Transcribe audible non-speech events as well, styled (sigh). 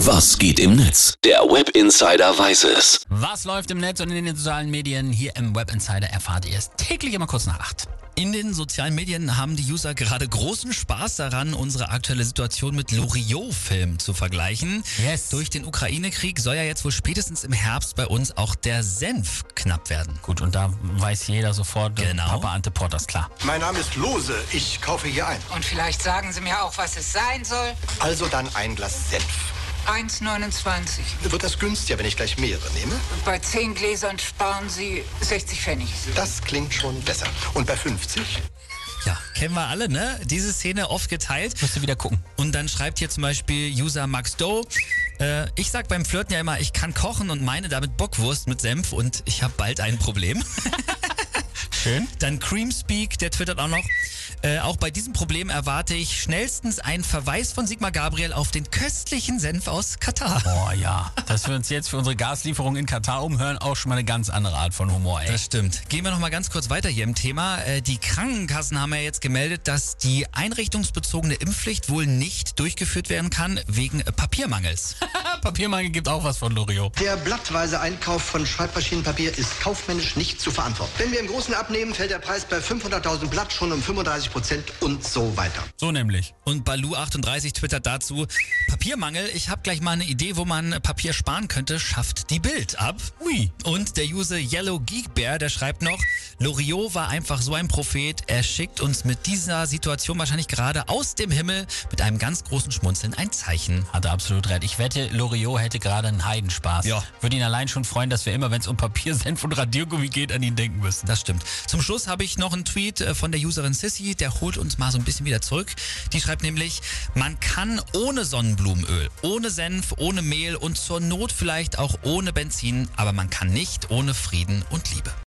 Was geht im Netz? Der Web Insider weiß es. Was läuft im Netz und in den sozialen Medien? Hier im Web Insider erfahrt ihr es täglich immer kurz nach acht. In den sozialen Medien haben die User gerade großen Spaß daran, unsere aktuelle Situation mit Loriot-Film zu vergleichen. Yes. Durch den Ukraine-Krieg soll ja jetzt wohl spätestens im Herbst bei uns auch der Senf knapp werden. Gut, und da weiß jeder sofort, äh, Genau. Papa Ante Porters, klar. Mein Name ist Lose. Ich kaufe hier ein. Und vielleicht sagen Sie mir auch, was es sein soll. Also dann ein Glas Senf. 1,29. Wird das günstiger, wenn ich gleich mehrere nehme? Bei 10 Gläsern sparen Sie 60 Pfennig. Das klingt schon besser. Und bei 50? Ja, kennen wir alle, ne? Diese Szene oft geteilt. Musst du wieder gucken. Und dann schreibt hier zum Beispiel User Max Doe, äh, ich sag beim Flirten ja immer, ich kann kochen und meine damit Bockwurst mit Senf und ich habe bald ein Problem. (laughs) Schön. Dann Creamspeak, der twittert auch noch. Äh, auch bei diesem Problem erwarte ich schnellstens einen Verweis von Sigmar Gabriel auf den köstlichen Senf aus Katar. Boah, ja. Dass wir uns jetzt für unsere Gaslieferung in Katar umhören, auch schon mal eine ganz andere Art von Humor, ey. Das stimmt. Gehen wir noch mal ganz kurz weiter hier im Thema. Äh, Die Krankenkassen haben ja jetzt gemeldet, dass die einrichtungsbezogene Impfpflicht wohl nicht durchgeführt werden kann wegen äh, (laughs) Papiermangel gibt auch was von Loriot. Der blattweise Einkauf von Schreibmaschinenpapier ist kaufmännisch nicht zu verantworten. Wenn wir im Großen abnehmen, fällt der Preis bei 500.000 Blatt schon um 35 Prozent und so weiter. So nämlich. Und Balu38 twittert dazu, Papiermangel, ich habe gleich mal eine Idee, wo man Papier sparen könnte, schafft die Bild ab. Ui. Und der User Yellow Geek Bear, der schreibt noch, Loriot war einfach so ein Prophet, er schickt uns mit dieser Situation wahrscheinlich gerade aus dem Himmel mit einem ganz großen Schmunzeln ein Zeichen. Hat er absolut recht. Ich wette, Loriot hätte gerade einen Heidenspaß. Ja. Würde ihn allein schon freuen, dass wir immer, wenn es um Papier, Senf und Radiergummi geht, an ihn denken müssen. Das stimmt. Zum Schluss habe ich noch einen Tweet äh, von der Userin Sissy, der holt uns mal so ein bisschen wieder zurück. Die schreibt nämlich, man kann ohne Sonnenblumenöl, ohne Senf, ohne Mehl und zur Not vielleicht auch ohne Benzin, aber man kann nicht ohne Frieden und Liebe.